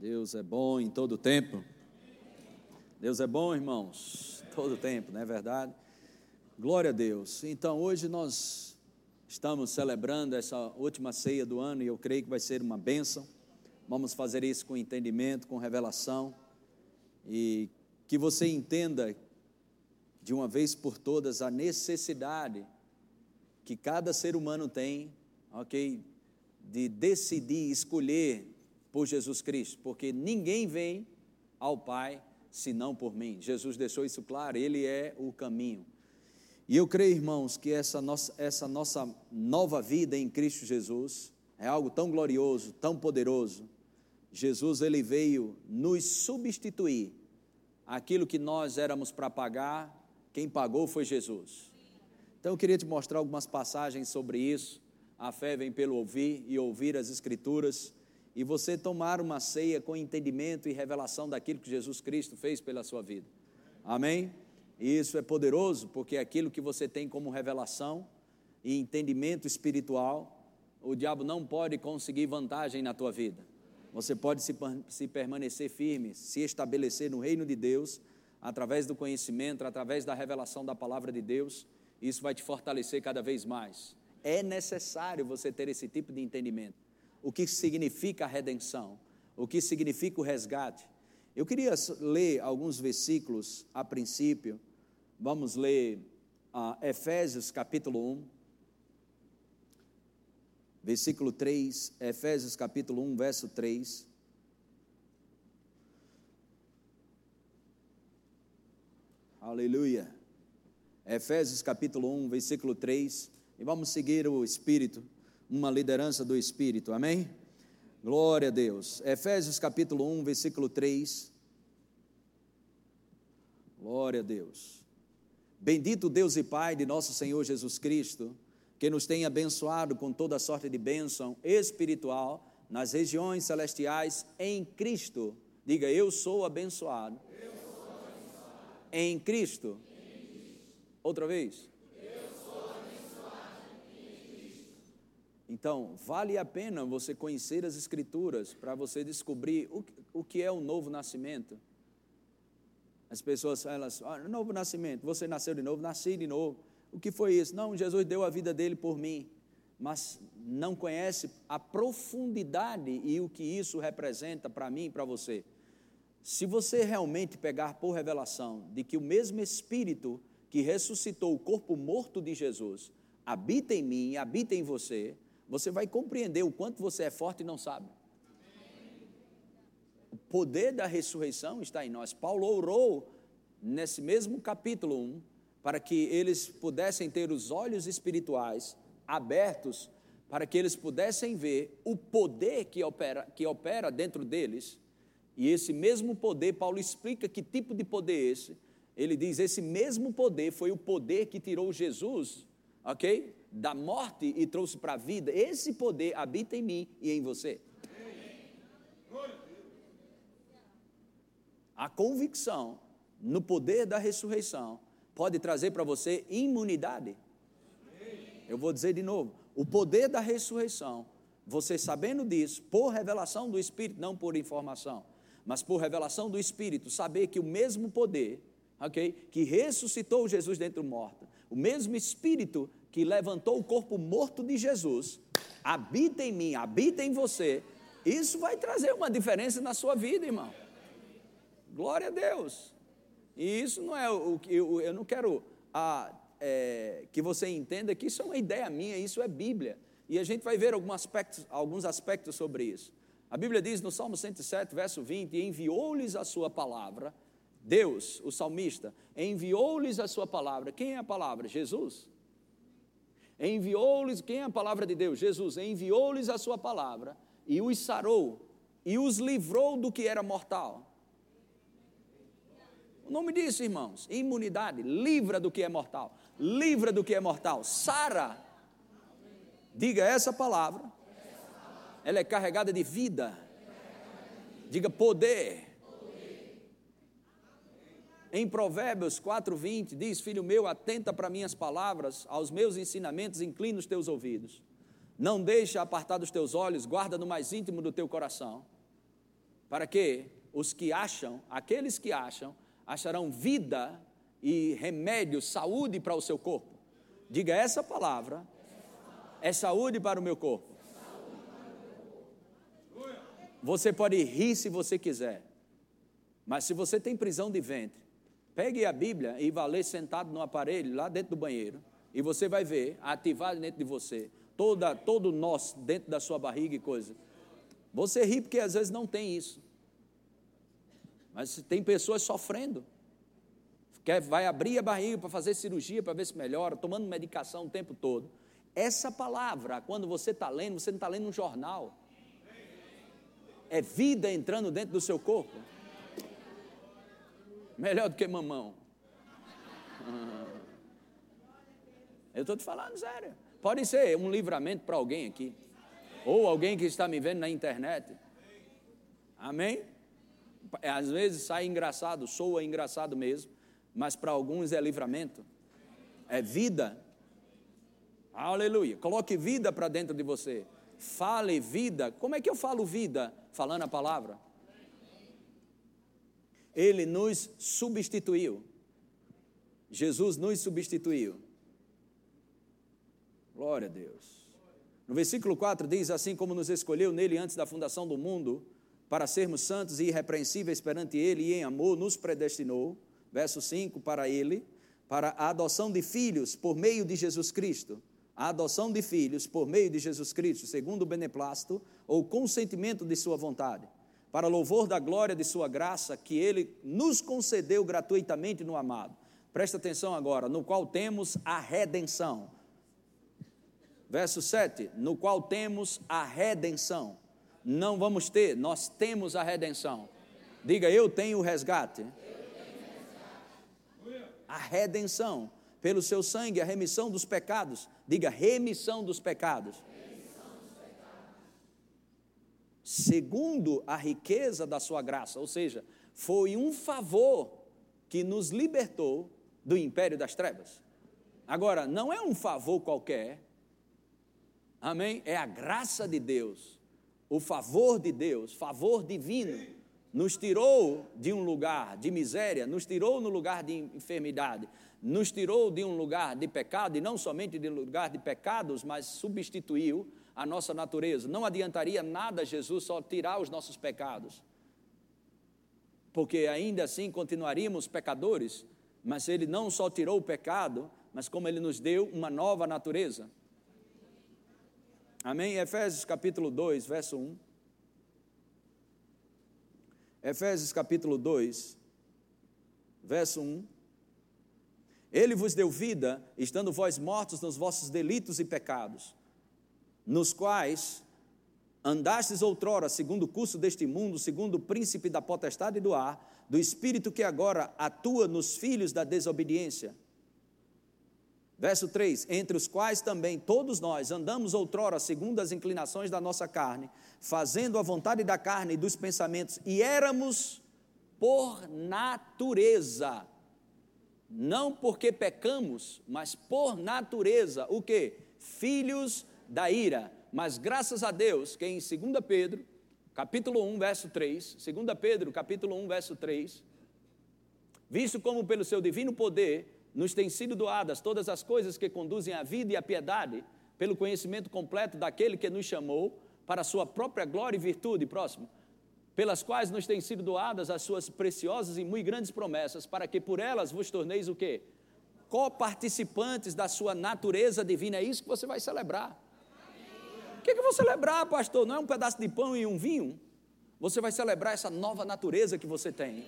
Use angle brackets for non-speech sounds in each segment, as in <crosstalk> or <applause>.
Deus é bom em todo tempo. Deus é bom, irmãos, todo tempo, não é verdade? Glória a Deus. Então, hoje nós estamos celebrando essa última ceia do ano e eu creio que vai ser uma bênção. Vamos fazer isso com entendimento, com revelação e que você entenda de uma vez por todas a necessidade que cada ser humano tem, ok, de decidir, escolher por Jesus Cristo, porque ninguém vem ao Pai senão por mim. Jesus deixou isso claro, Ele é o caminho. E eu creio, irmãos, que essa nossa, essa nossa nova vida em Cristo Jesus é algo tão glorioso, tão poderoso. Jesus, Ele veio nos substituir. Aquilo que nós éramos para pagar, quem pagou foi Jesus. Então eu queria te mostrar algumas passagens sobre isso. A fé vem pelo ouvir e ouvir as Escrituras e você tomar uma ceia com entendimento e revelação daquilo que Jesus Cristo fez pela sua vida. Amém? E isso é poderoso porque é aquilo que você tem como revelação e entendimento espiritual, o diabo não pode conseguir vantagem na tua vida. Você pode se, se permanecer firme, se estabelecer no reino de Deus, através do conhecimento, através da revelação da palavra de Deus, isso vai te fortalecer cada vez mais. É necessário você ter esse tipo de entendimento o que significa a redenção, o que significa o resgate. Eu queria ler alguns versículos a princípio. Vamos ler uh, Efésios capítulo 1, versículo 3. Efésios capítulo 1, verso 3. Aleluia. Efésios capítulo 1, versículo 3. E vamos seguir o Espírito uma liderança do Espírito, amém? Glória a Deus. Efésios capítulo 1, versículo 3. Glória a Deus. Bendito Deus e Pai de nosso Senhor Jesus Cristo, que nos tem abençoado com toda sorte de bênção espiritual nas regiões celestiais em Cristo. Diga, eu sou abençoado. Eu sou abençoado. Em Cristo. Em Cristo. Outra vez. Então, vale a pena você conhecer as Escrituras para você descobrir o, o que é o novo nascimento. As pessoas falam assim, ah, novo nascimento, você nasceu de novo, nasci de novo. O que foi isso? Não, Jesus deu a vida dele por mim, mas não conhece a profundidade e o que isso representa para mim e para você. Se você realmente pegar por revelação de que o mesmo Espírito que ressuscitou o corpo morto de Jesus habita em mim, habita em você, você vai compreender o quanto você é forte e não sabe. O poder da ressurreição está em nós. Paulo orou nesse mesmo capítulo 1 para que eles pudessem ter os olhos espirituais abertos para que eles pudessem ver o poder que opera, que opera dentro deles. E esse mesmo poder, Paulo explica que tipo de poder é esse. Ele diz: esse mesmo poder foi o poder que tirou Jesus, ok? Da morte e trouxe para a vida, esse poder habita em mim e em você. A convicção no poder da ressurreição pode trazer para você imunidade. Eu vou dizer de novo: o poder da ressurreição, você sabendo disso, por revelação do Espírito, não por informação, mas por revelação do Espírito, saber que o mesmo poder, ok, que ressuscitou Jesus dentro do morto, o mesmo Espírito que levantou o corpo morto de Jesus, habita em mim, habita em você, isso vai trazer uma diferença na sua vida, irmão. Glória a Deus. E isso não é o que eu, eu não quero a, é, que você entenda que isso é uma ideia minha, isso é Bíblia. E a gente vai ver alguns aspectos, alguns aspectos sobre isso. A Bíblia diz no Salmo 107, verso 20: Enviou-lhes a sua palavra. Deus, o salmista, enviou-lhes a sua palavra. Quem é a palavra? Jesus enviou-lhes, quem é a palavra de Deus? Jesus enviou-lhes a sua palavra e os sarou e os livrou do que era mortal. O nome disso, irmãos, imunidade, livra do que é mortal, livra do que é mortal, sara. Diga essa palavra, ela é carregada de vida. Diga poder, em Provérbios 4:20 diz: Filho meu, atenta para minhas palavras, aos meus ensinamentos, inclina os teus ouvidos. Não deixa apartar dos teus olhos, guarda no mais íntimo do teu coração. para que os que acham, aqueles que acham, acharão vida e remédio, saúde para o seu corpo. Diga essa palavra é saúde para o meu corpo. Você pode rir se você quiser, mas se você tem prisão de ventre, pegue a Bíblia e vá ler sentado no aparelho lá dentro do banheiro, e você vai ver ativado dentro de você toda todo o nó dentro da sua barriga e coisa. Você ri porque às vezes não tem isso. Mas tem pessoas sofrendo. Quer, vai abrir a barriga para fazer cirurgia para ver se melhora, tomando medicação o tempo todo. Essa palavra, quando você está lendo, você não está lendo um jornal. É vida entrando dentro do seu corpo. Melhor do que mamão. Eu estou te falando sério. Pode ser um livramento para alguém aqui. Ou alguém que está me vendo na internet. Amém? Às vezes sai engraçado, soa engraçado mesmo, mas para alguns é livramento. É vida. Aleluia. Coloque vida para dentro de você. Fale vida. Como é que eu falo vida? Falando a palavra. Ele nos substituiu. Jesus nos substituiu. Glória a Deus. No versículo 4 diz: Assim como nos escolheu nele antes da fundação do mundo, para sermos santos e irrepreensíveis perante ele e em amor nos predestinou. Verso 5: Para ele, para a adoção de filhos por meio de Jesus Cristo. A adoção de filhos por meio de Jesus Cristo, segundo o beneplácito ou consentimento de Sua vontade, para louvor da glória de Sua graça, que Ele nos concedeu gratuitamente no amado. Presta atenção agora, no qual temos a redenção Verso 7: No qual temos a redenção. Não vamos ter, nós temos a redenção. Diga, eu tenho o resgate. A redenção. Pelo seu sangue, a remissão dos pecados. Diga, remissão dos pecados. Segundo a riqueza da sua graça, ou seja, foi um favor que nos libertou do império das trevas. Agora, não é um favor qualquer, Amém? É a graça de Deus, o favor de Deus, favor divino, nos tirou de um lugar de miséria, nos tirou no lugar de enfermidade, nos tirou de um lugar de pecado, e não somente de um lugar de pecados, mas substituiu a nossa natureza. Não adiantaria nada Jesus só tirar os nossos pecados, porque ainda assim continuaríamos pecadores, mas Ele não só tirou o pecado, mas como Ele nos deu uma nova natureza. Amém? Efésios capítulo 2, verso 1. Efésios capítulo 2, verso 1. Ele vos deu vida, estando vós mortos nos vossos delitos e pecados, nos quais andastes outrora, segundo o curso deste mundo, segundo o príncipe da potestade do ar, do espírito que agora atua nos filhos da desobediência. Verso 3: Entre os quais também todos nós andamos outrora segundo as inclinações da nossa carne, fazendo a vontade da carne e dos pensamentos, e éramos por natureza, não porque pecamos, mas por natureza, o que? Filhos da ira. Mas graças a Deus que em 2 Pedro, capítulo 1, verso 3, 2 Pedro, capítulo 1, verso 3, visto como pelo seu divino poder nos têm sido doadas todas as coisas que conduzem à vida e à piedade, pelo conhecimento completo daquele que nos chamou para a sua própria glória e virtude, próximo, pelas quais nos têm sido doadas as suas preciosas e muito grandes promessas, para que por elas vos torneis o quê? Coparticipantes da sua natureza divina. É isso que você vai celebrar. O que, que eu vou celebrar, pastor? Não é um pedaço de pão e um vinho? Você vai celebrar essa nova natureza que você tem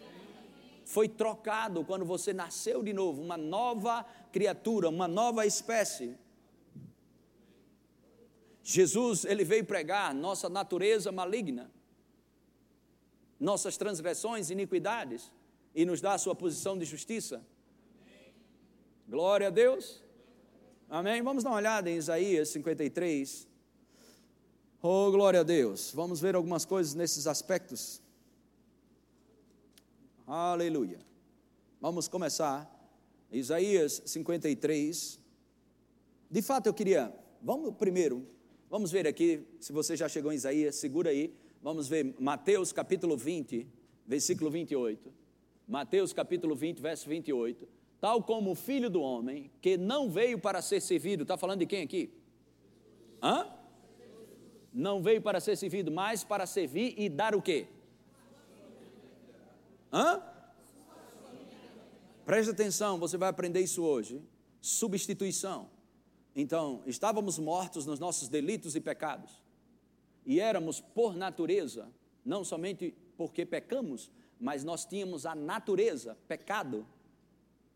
foi trocado quando você nasceu de novo, uma nova criatura, uma nova espécie. Jesus, ele veio pregar nossa natureza maligna, nossas transgressões, iniquidades, e nos dá a sua posição de justiça. Glória a Deus. Amém? Vamos dar uma olhada em Isaías 53. Oh, glória a Deus. Vamos ver algumas coisas nesses aspectos. Aleluia. Vamos começar. Isaías 53. De fato, eu queria. Vamos primeiro. Vamos ver aqui. Se você já chegou em Isaías, segura aí. Vamos ver Mateus capítulo 20, versículo 28. Mateus capítulo 20, verso 28. Tal como o filho do homem, que não veio para ser servido, está falando de quem aqui? Hã? Não veio para ser servido, mas para servir e dar o quê? Hã? Preste atenção, você vai aprender isso hoje. Substituição. Então, estávamos mortos nos nossos delitos e pecados e éramos, por natureza, não somente porque pecamos, mas nós tínhamos a natureza, pecado,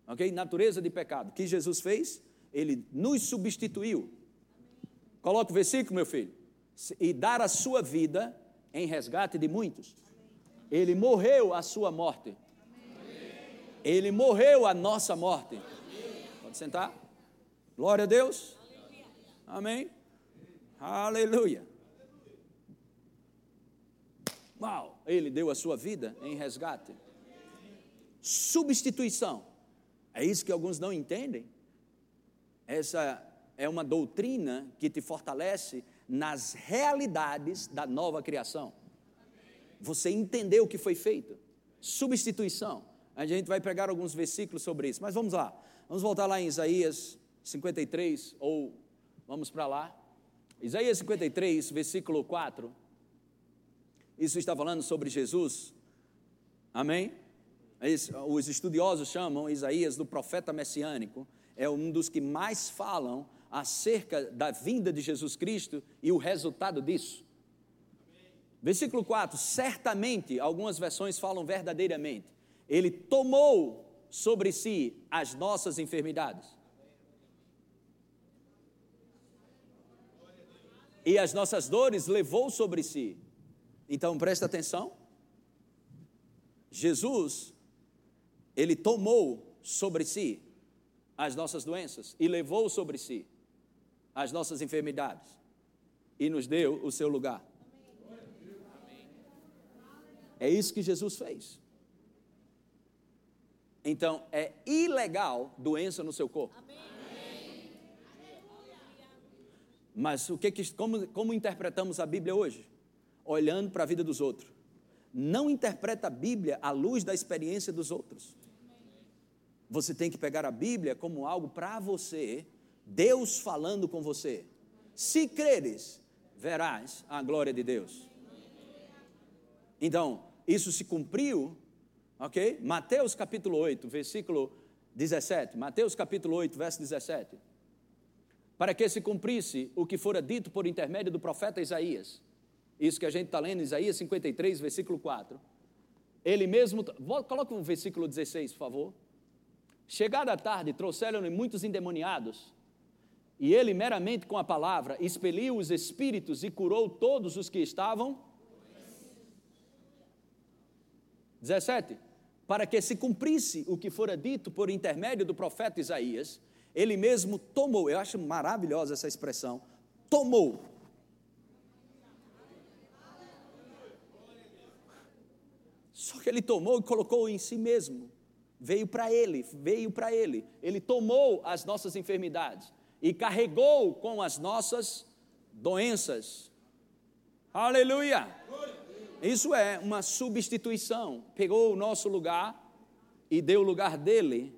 ok? Natureza de pecado. O que Jesus fez? Ele nos substituiu. Coloca o versículo, meu filho. E dar a sua vida em resgate de muitos. Ele morreu a sua morte. Ele morreu a nossa morte. Pode sentar? Glória a Deus. Amém. Aleluia. Uau, ele deu a sua vida em resgate. Substituição. É isso que alguns não entendem. Essa é uma doutrina que te fortalece nas realidades da nova criação. Você entendeu o que foi feito. Substituição. A gente vai pegar alguns versículos sobre isso, mas vamos lá. Vamos voltar lá em Isaías 53, ou vamos para lá. Isaías 53, versículo 4. Isso está falando sobre Jesus. Amém? Os estudiosos chamam Isaías do profeta messiânico. É um dos que mais falam acerca da vinda de Jesus Cristo e o resultado disso. Versículo 4: certamente, algumas versões falam verdadeiramente, ele tomou sobre si as nossas enfermidades. E as nossas dores levou sobre si. Então presta atenção. Jesus, ele tomou sobre si as nossas doenças e levou sobre si as nossas enfermidades e nos deu o seu lugar. É isso que Jesus fez. Então, é ilegal doença no seu corpo. Mas o que, como, como interpretamos a Bíblia hoje? olhando para a vida dos outros. Não interpreta a Bíblia à luz da experiência dos outros. Você tem que pegar a Bíblia como algo para você, Deus falando com você. Se creres, verás a glória de Deus. Então, isso se cumpriu, ok? Mateus capítulo 8, versículo 17. Mateus capítulo 8, verso 17. Para que se cumprisse o que fora dito por intermédio do profeta Isaías isso que a gente está lendo, Isaías 53, versículo 4. Ele mesmo, coloca o versículo 16, por favor. Chegada a tarde, trouxeram-lhe muitos endemoniados, e ele, meramente com a palavra, expeliu os espíritos e curou todos os que estavam. 17. Para que se cumprisse o que fora dito por intermédio do profeta Isaías, ele mesmo tomou, eu acho maravilhosa essa expressão, tomou Só que ele tomou e colocou em si mesmo. Veio para ele, veio para ele. Ele tomou as nossas enfermidades e carregou com as nossas doenças. Aleluia! Isso é uma substituição. Pegou o nosso lugar e deu o lugar dele.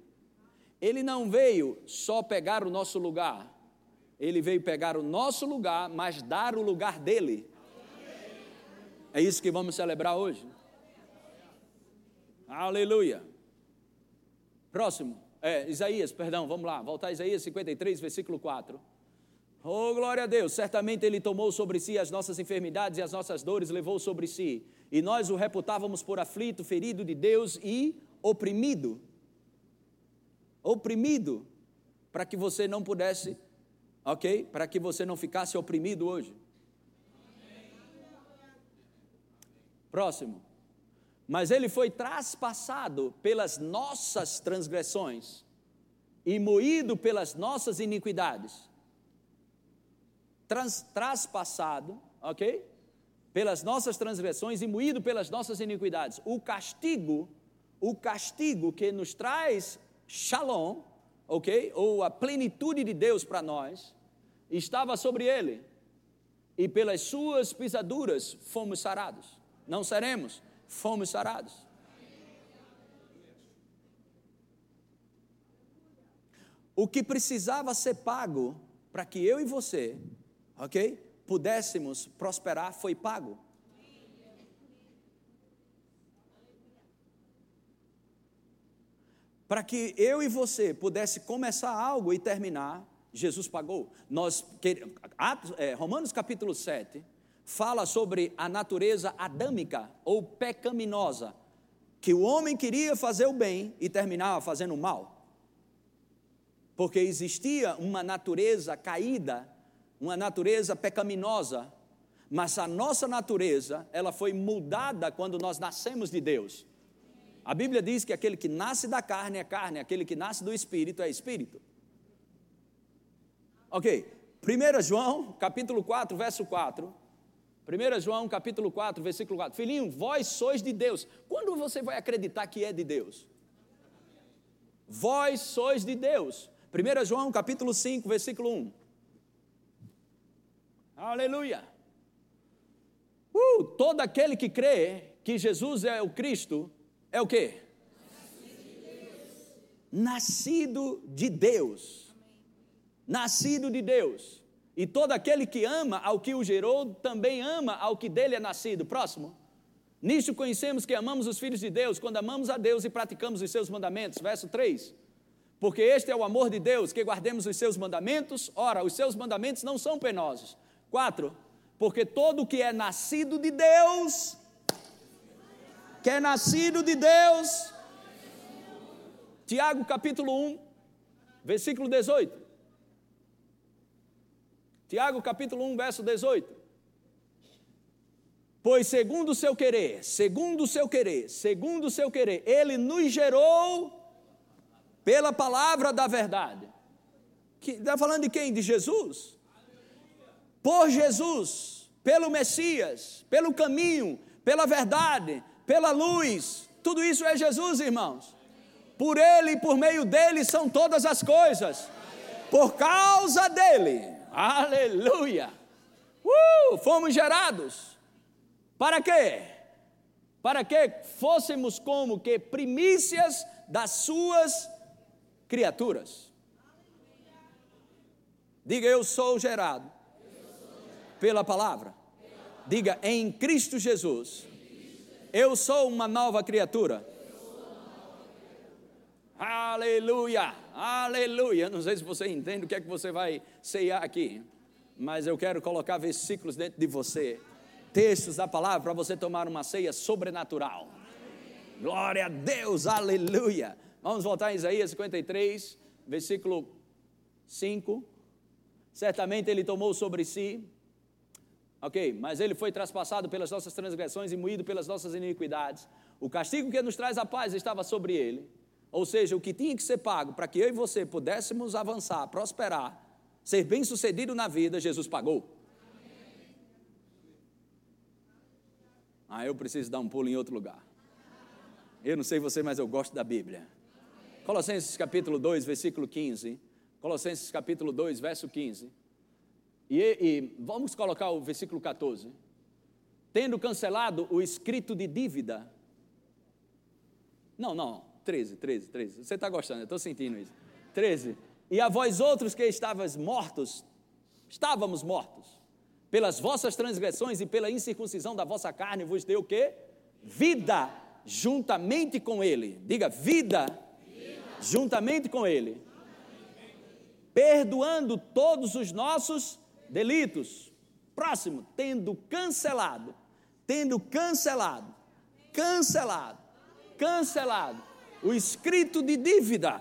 Ele não veio só pegar o nosso lugar, ele veio pegar o nosso lugar, mas dar o lugar dele. É isso que vamos celebrar hoje. Aleluia. Próximo. É, Isaías, perdão, vamos lá. Voltar a Isaías 53, versículo 4. Oh, glória a Deus! Certamente Ele tomou sobre si as nossas enfermidades e as nossas dores levou sobre si. E nós o reputávamos por aflito, ferido de Deus e oprimido. Oprimido. Para que você não pudesse, ok? Para que você não ficasse oprimido hoje. Próximo mas ele foi traspassado pelas nossas transgressões e moído pelas nossas iniquidades. Trans, traspassado, ok? Pelas nossas transgressões e moído pelas nossas iniquidades. O castigo, o castigo que nos traz shalom, ok? Ou a plenitude de Deus para nós, estava sobre ele. e pelas suas pisaduras fomos sarados. Não seremos, fomos sarados. O que precisava ser pago para que eu e você, ok, pudéssemos prosperar foi pago. Para que eu e você pudesse começar algo e terminar, Jesus pagou. Nós, é, Romanos capítulo 7 fala sobre a natureza adâmica ou pecaminosa, que o homem queria fazer o bem e terminava fazendo o mal porque existia uma natureza caída, uma natureza pecaminosa, mas a nossa natureza, ela foi mudada quando nós nascemos de Deus. A Bíblia diz que aquele que nasce da carne é carne, aquele que nasce do espírito é espírito. Ok, 1 João, capítulo 4, verso 4. 1 João, capítulo 4, versículo 4. Filhinho, vós sois de Deus. Quando você vai acreditar que é de Deus? Vós sois de Deus. 1 João capítulo 5, versículo 1. Aleluia. Uh, todo aquele que crê que Jesus é o Cristo, é o quê? Nascido de Deus. Nascido de Deus. E todo aquele que ama ao que o gerou, também ama ao que dele é nascido. Próximo. Nisso conhecemos que amamos os filhos de Deus, quando amamos a Deus e praticamos os seus mandamentos. Verso 3. Porque este é o amor de Deus, que guardemos os seus mandamentos. Ora, os seus mandamentos não são penosos. Quatro, porque todo que é nascido de Deus, que é nascido de Deus. Tiago capítulo 1, versículo 18. Tiago capítulo 1, verso 18. Pois segundo o seu querer, segundo o seu querer, segundo o seu querer, ele nos gerou pela palavra da verdade. Está falando de quem? De Jesus? Por Jesus, pelo Messias, pelo caminho, pela verdade, pela luz. Tudo isso é Jesus, irmãos. Por Ele e por meio dele são todas as coisas. Por causa dele. Aleluia. Uh, fomos gerados. Para quê? Para que fôssemos como que primícias das suas criaturas. Diga, eu sou gerado pela palavra. Diga, em Cristo Jesus, eu sou uma nova criatura. Aleluia, aleluia. Não sei se você entende o que é que você vai ceiar aqui, mas eu quero colocar versículos dentro de você, textos da palavra, para você tomar uma ceia sobrenatural. Glória a Deus, aleluia. Vamos voltar a Isaías 53, versículo 5. Certamente ele tomou sobre si, ok, mas ele foi traspassado pelas nossas transgressões e moído pelas nossas iniquidades. O castigo que nos traz a paz estava sobre ele, ou seja, o que tinha que ser pago para que eu e você pudéssemos avançar, prosperar, ser bem-sucedido na vida, Jesus pagou. Ah, eu preciso dar um pulo em outro lugar. Eu não sei você, mas eu gosto da Bíblia. Colossenses capítulo 2, versículo 15. Colossenses capítulo 2, verso 15. E, e vamos colocar o versículo 14. Tendo cancelado o escrito de dívida. Não, não, 13, 13, 13. Você está gostando, eu estou sentindo isso. 13. E a vós outros que estavas mortos, estávamos mortos, pelas vossas transgressões e pela incircuncisão da vossa carne, vos deu o quê? Vida juntamente com ele. Diga, vida juntamente com Ele, perdoando todos os nossos delitos. Próximo, tendo cancelado, tendo cancelado, cancelado, cancelado o escrito de dívida.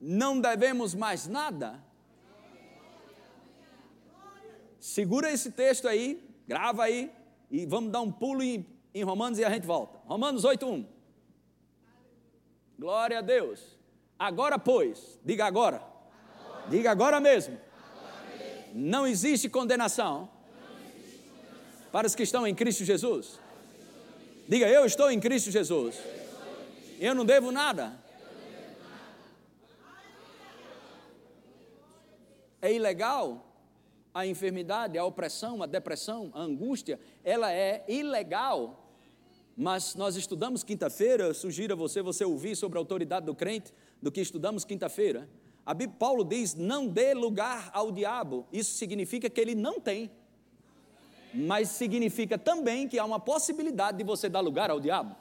Não devemos mais nada. Segura esse texto aí, grava aí e vamos dar um pulo em, em Romanos e a gente volta. Romanos 8:1. Glória a Deus. Agora, pois, diga agora. agora. Diga agora mesmo. agora mesmo. Não existe Não existe condenação para os que estão em Cristo Jesus. Diga, eu estou em Cristo Jesus. Eu, não devo nada. É ilegal a enfermidade, a opressão, a depressão, a angústia, ela é ilegal. Mas nós estudamos quinta-feira, sugiro a você você ouvir sobre a autoridade do crente do que estudamos quinta-feira. A Bíblia, Paulo diz: "Não dê lugar ao diabo". Isso significa que ele não tem. Mas significa também que há uma possibilidade de você dar lugar ao diabo.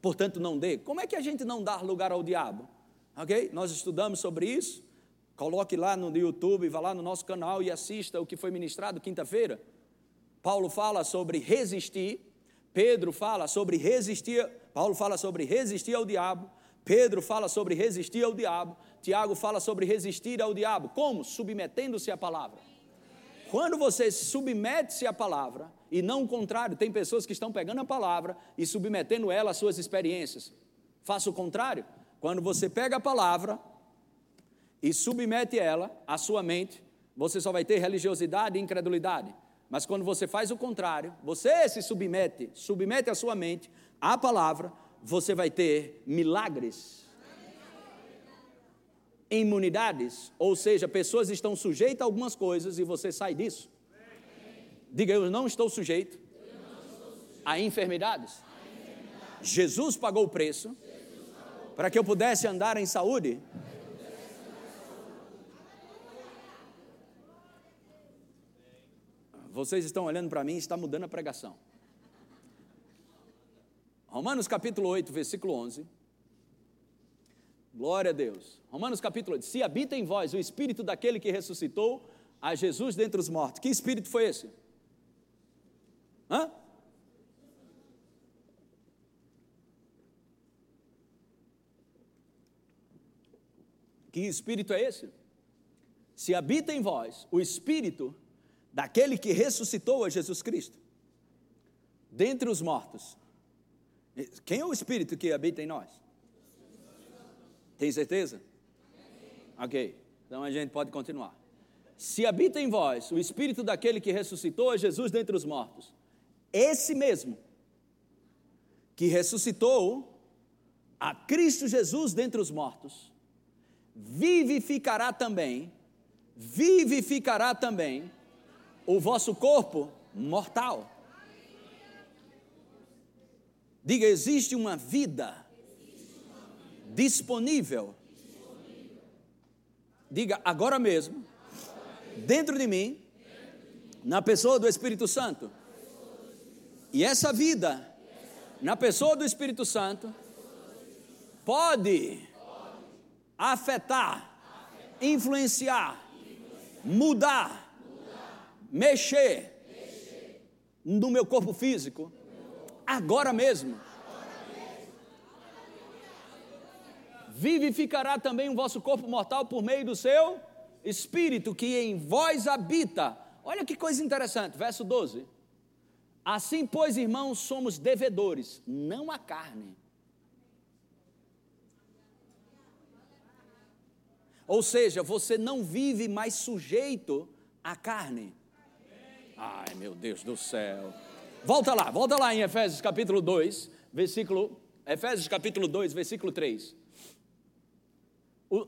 Portanto, não dê. Como é que a gente não dá lugar ao diabo? OK? Nós estudamos sobre isso. Coloque lá no YouTube, vá lá no nosso canal e assista o que foi ministrado quinta-feira. Paulo fala sobre resistir, Pedro fala sobre resistir, Paulo fala sobre resistir ao diabo, Pedro fala sobre resistir ao diabo, Tiago fala sobre resistir ao diabo. Como? Submetendo-se à palavra. Quando você submete-se à palavra, e não o contrário, tem pessoas que estão pegando a palavra e submetendo ela às suas experiências. Faça o contrário. Quando você pega a palavra, e submete ela à sua mente, você só vai ter religiosidade e incredulidade. Mas quando você faz o contrário, você se submete, submete a sua mente à palavra, você vai ter milagres, imunidades, ou seja, pessoas estão sujeitas a algumas coisas e você sai disso. Diga, eu não estou sujeito a enfermidades. Jesus pagou o preço para que eu pudesse andar em saúde Vocês estão olhando para mim, está mudando a pregação. Romanos capítulo 8, versículo 11. Glória a Deus. Romanos capítulo 8. Se habita em vós o espírito daquele que ressuscitou a Jesus dentre os mortos. Que espírito foi esse? Hã? Que espírito é esse? Se habita em vós o espírito daquele que ressuscitou a Jesus Cristo, dentre os mortos. Quem é o Espírito que habita em nós? Tem certeza? Ok, então a gente pode continuar. Se habita em vós o Espírito daquele que ressuscitou a Jesus dentre os mortos, esse mesmo que ressuscitou a Cristo Jesus dentre os mortos, vivificará também, vivificará também o vosso corpo mortal. Diga, existe uma vida disponível. Diga, agora mesmo, dentro de mim, na pessoa do Espírito Santo. E essa vida, na pessoa do Espírito Santo, pode afetar, influenciar, mudar mexer, no meu corpo físico, agora mesmo. Vivificará também o vosso corpo mortal por meio do seu espírito que em vós habita. Olha que coisa interessante, verso 12. Assim, pois, irmãos, somos devedores, não a carne. Ou seja, você não vive mais sujeito à carne. Ai, meu Deus do céu. Volta lá, volta lá em Efésios capítulo 2, versículo Efésios capítulo 2, versículo 3.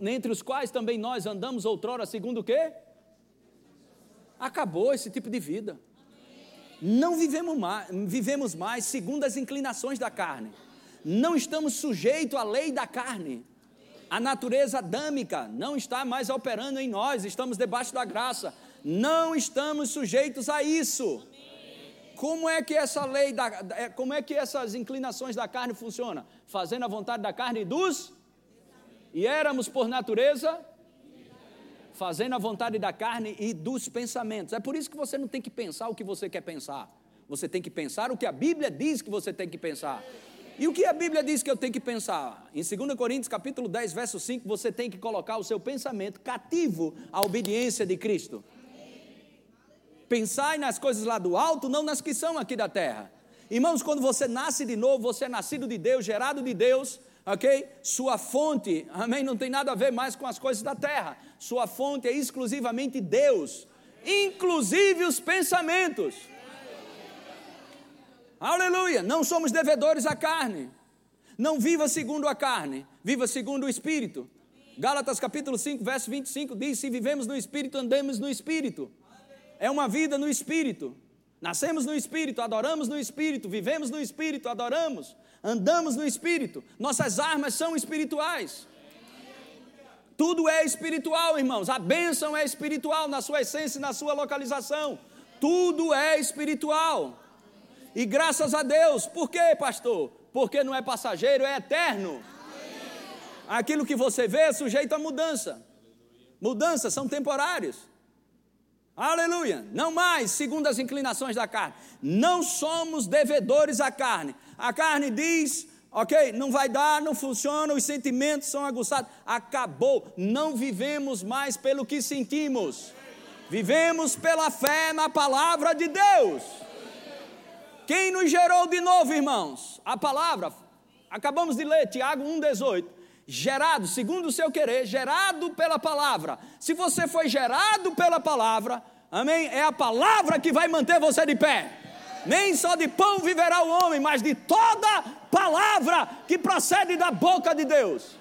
Entre os quais também nós andamos outrora segundo o quê? Acabou esse tipo de vida. Não vivemos mais, vivemos mais segundo as inclinações da carne. Não estamos sujeitos à lei da carne. A natureza adâmica não está mais operando em nós, estamos debaixo da graça não estamos sujeitos a isso. Como é que essa lei, da, é, como é que essas inclinações da carne funcionam? Fazendo a vontade da carne dos. E éramos por natureza fazendo a vontade da carne e dos pensamentos. É por isso que você não tem que pensar o que você quer pensar. Você tem que pensar o que a Bíblia diz que você tem que pensar. E o que a Bíblia diz que eu tenho que pensar? Em 2 Coríntios capítulo 10, verso 5, você tem que colocar o seu pensamento cativo à obediência de Cristo. Pensai nas coisas lá do alto, não nas que são aqui da terra. Irmãos, quando você nasce de novo, você é nascido de Deus, gerado de Deus, ok? Sua fonte, amém, não tem nada a ver mais com as coisas da terra. Sua fonte é exclusivamente Deus, inclusive os pensamentos. Aleluia! Não somos devedores à carne. Não viva segundo a carne, viva segundo o Espírito. Gálatas capítulo 5, verso 25 diz: Se vivemos no Espírito, andemos no Espírito. é uma vida no espírito. Nascemos no espírito, adoramos no espírito, vivemos no espírito, adoramos, andamos no espírito. Nossas armas são espirituais. Tudo é espiritual, irmãos. A bênção é espiritual na sua essência e na sua localização. Tudo é espiritual. E graças a Deus, por quê, pastor? Porque não é passageiro, é eterno. Aquilo que você vê é sujeito a mudança. Mudanças são temporárias. Aleluia. Não mais segundo as inclinações da carne. Não somos devedores à carne. A carne diz, ok, não vai dar, não funciona, os sentimentos são aguçados. Acabou. Não vivemos mais pelo que sentimos. Vivemos pela fé na palavra de Deus. Quem nos gerou de novo, irmãos? A palavra. Acabamos de ler Tiago 1,18 gerado segundo o seu querer, gerado pela palavra. Se você foi gerado pela palavra, amém? É a palavra que vai manter você de pé. Nem só de pão viverá o homem, mas de toda palavra que procede da boca de Deus.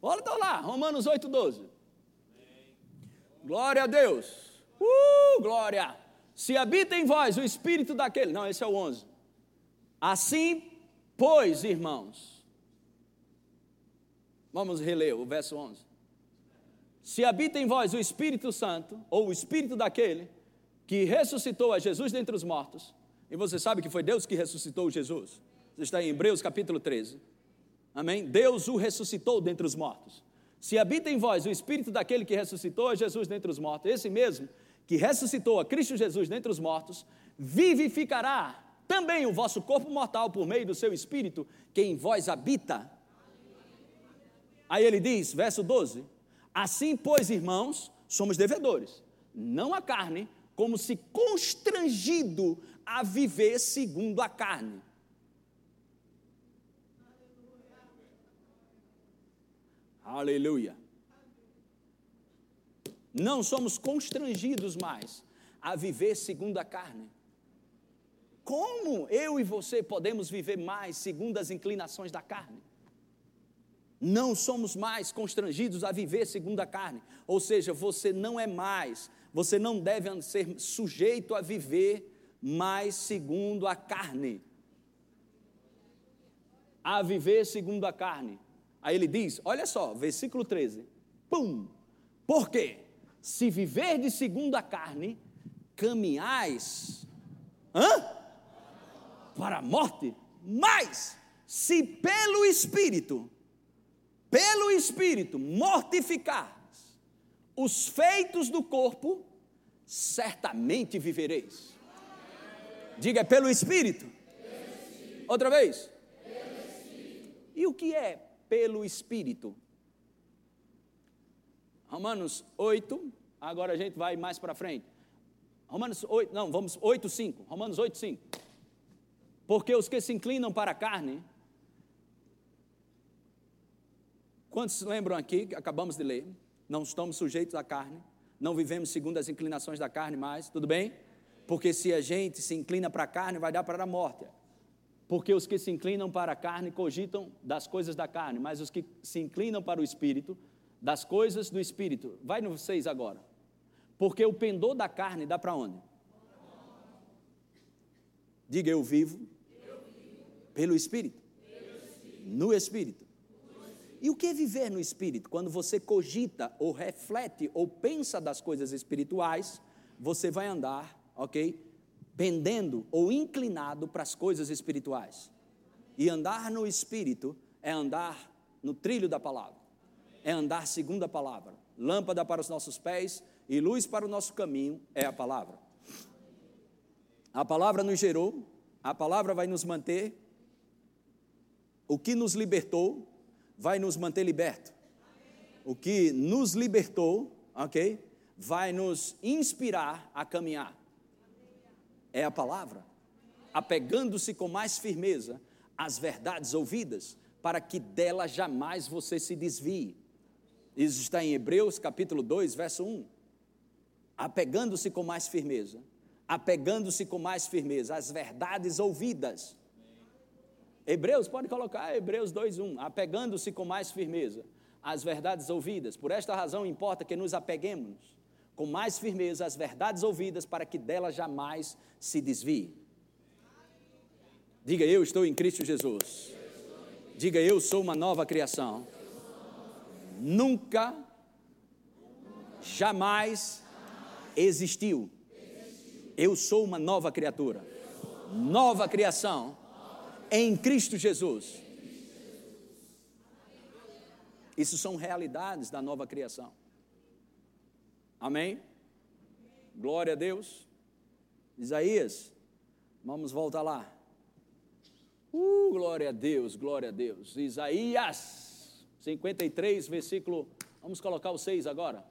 Olha então lá, Romanos 8,12. Glória a Deus. Uh, glória. Se habita em vós o espírito daquele. Não, esse é o 11. Assim Pois, irmãos, vamos reler o verso 11. Se habita em vós o Espírito Santo, ou o Espírito daquele que ressuscitou a Jesus dentre os mortos, e você sabe que foi Deus que ressuscitou Jesus, você está em Hebreus capítulo 13, amém? Deus o ressuscitou dentre os mortos. Se habita em vós o Espírito daquele que ressuscitou a Jesus dentre os mortos, esse mesmo que ressuscitou a Cristo Jesus dentre os mortos, vivificará também o vosso corpo mortal por meio do seu espírito que em vós habita. Aí ele diz, verso 12: Assim, pois, irmãos, somos devedores, não a carne, como se constrangido a viver segundo a carne. Aleluia. Não somos constrangidos mais a viver segundo a carne. Como eu e você podemos viver mais segundo as inclinações da carne? Não somos mais constrangidos a viver segundo a carne. Ou seja, você não é mais, você não deve ser sujeito a viver mais segundo a carne. A viver segundo a carne. Aí ele diz: olha só, versículo 13: Pum! Por quê? Se viver de segundo a carne, caminhais. Hã? para a morte, mas se pelo Espírito, pelo Espírito mortificar os feitos do corpo, certamente vivereis. Diga, é pelo Espírito. Outra vez. E o que é pelo Espírito? Romanos 8, agora a gente vai mais para frente. Romanos 8, não, vamos 8, 5. Romanos 8, 5. Porque os que se inclinam para a carne, quantos lembram aqui, acabamos de ler, não estamos sujeitos à carne, não vivemos segundo as inclinações da carne mais, tudo bem? Porque se a gente se inclina para a carne, vai dar para a morte. Porque os que se inclinam para a carne cogitam das coisas da carne, mas os que se inclinam para o espírito, das coisas do espírito. Vai no 6 agora. Porque o pendor da carne dá para onde? Diga eu vivo pelo Espírito. No Espírito. E o que é viver no Espírito? Quando você cogita, ou reflete, ou pensa das coisas espirituais, você vai andar, ok? Pendendo ou inclinado para as coisas espirituais. E andar no Espírito é andar no trilho da palavra, é andar segundo a palavra. Lâmpada para os nossos pés e luz para o nosso caminho é a palavra. A palavra nos gerou, a palavra vai nos manter o que nos libertou vai nos manter liberto. O que nos libertou, ok? Vai nos inspirar a caminhar. É a palavra. Apegando-se com mais firmeza às verdades ouvidas, para que dela jamais você se desvie. Isso está em Hebreus capítulo 2, verso 1. Apegando-se com mais firmeza, apegando-se com mais firmeza às verdades ouvidas Hebreus, pode colocar Hebreus 2:1, apegando-se com mais firmeza às verdades ouvidas. Por esta razão importa que nos apeguemos com mais firmeza às verdades ouvidas para que delas jamais se desvie. Diga eu estou em Cristo Jesus. Diga eu sou uma nova criação. Nunca, jamais existiu. Eu sou uma nova criatura. Nova criação em Cristo Jesus. Isso são realidades da nova criação. Amém? Glória a Deus. Isaías, vamos voltar lá. Uh, glória a Deus, glória a Deus. Isaías 53, versículo. Vamos colocar o 6 agora.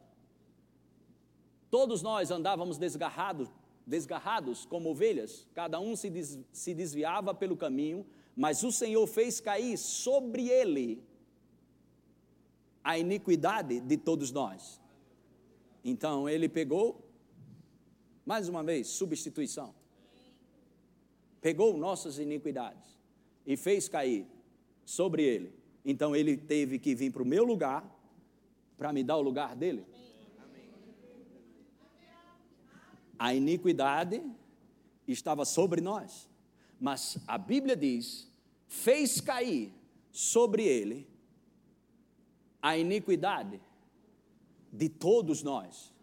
Todos nós andávamos desgarrados, desgarrados como ovelhas, cada um se, des, se desviava pelo caminho, mas o Senhor fez cair sobre ele a iniquidade de todos nós. Então ele pegou, mais uma vez, substituição. Pegou nossas iniquidades e fez cair sobre ele. Então ele teve que vir para o meu lugar para me dar o lugar dele. A iniquidade estava sobre nós, mas a Bíblia diz: fez cair sobre ele a iniquidade de todos nós.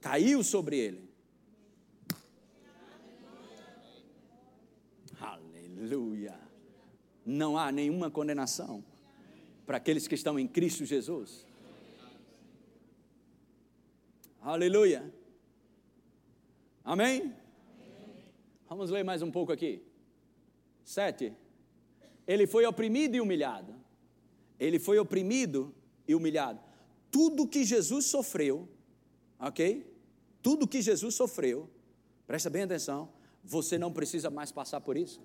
Caiu sobre ele. Aleluia. Não há nenhuma condenação para aqueles que estão em Cristo Jesus. Aleluia. Amém? Vamos ler mais um pouco aqui. Sete. Ele foi oprimido e humilhado. Ele foi oprimido e humilhado. Tudo que Jesus sofreu, ok? Tudo que Jesus sofreu, presta bem atenção, você não precisa mais passar por isso.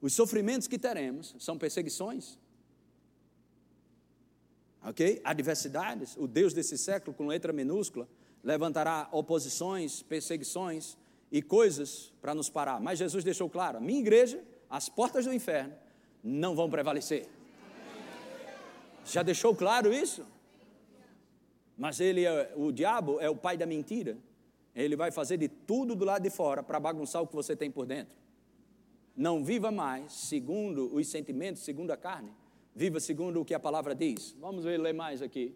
Os sofrimentos que teremos são perseguições, ok? Adversidades. O Deus desse século, com letra minúscula, levantará oposições, perseguições e coisas para nos parar. Mas Jesus deixou claro: a minha igreja as portas do inferno não vão prevalecer. Já deixou claro isso? Mas ele, é, o diabo é o pai da mentira. Ele vai fazer de tudo do lado de fora para bagunçar o que você tem por dentro. Não viva mais segundo os sentimentos, segundo a carne. Viva segundo o que a palavra diz. Vamos ler mais aqui.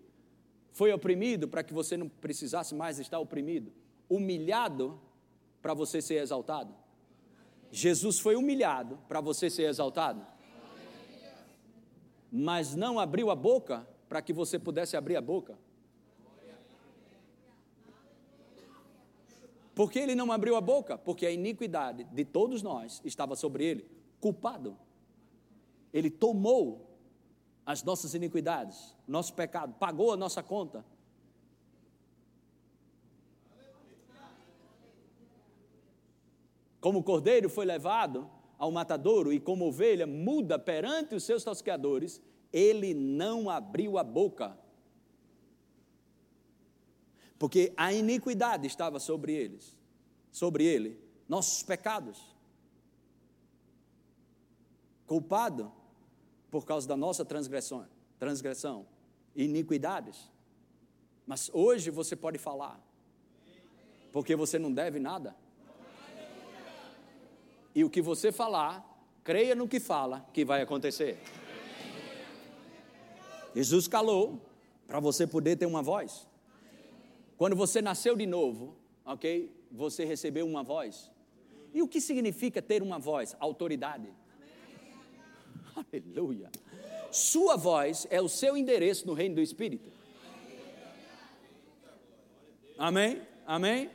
Foi oprimido para que você não precisasse mais estar oprimido. Humilhado para você ser exaltado. Jesus foi humilhado para você ser exaltado, mas não abriu a boca para que você pudesse abrir a boca. Por que ele não abriu a boca? Porque a iniquidade de todos nós estava sobre ele, culpado. Ele tomou as nossas iniquidades, nosso pecado, pagou a nossa conta. Como o cordeiro foi levado ao matadouro e como ovelha muda perante os seus tosqueadores, ele não abriu a boca. Porque a iniquidade estava sobre eles, sobre ele, nossos pecados. Culpado por causa da nossa transgressão, transgressão, iniquidades. Mas hoje você pode falar, porque você não deve nada. E o que você falar, creia no que fala, que vai acontecer. Jesus calou para você poder ter uma voz. Quando você nasceu de novo, ok? Você recebeu uma voz. E o que significa ter uma voz? Autoridade. <laughs> Aleluia. Sua voz é o seu endereço no reino do Espírito. Amém? Amém?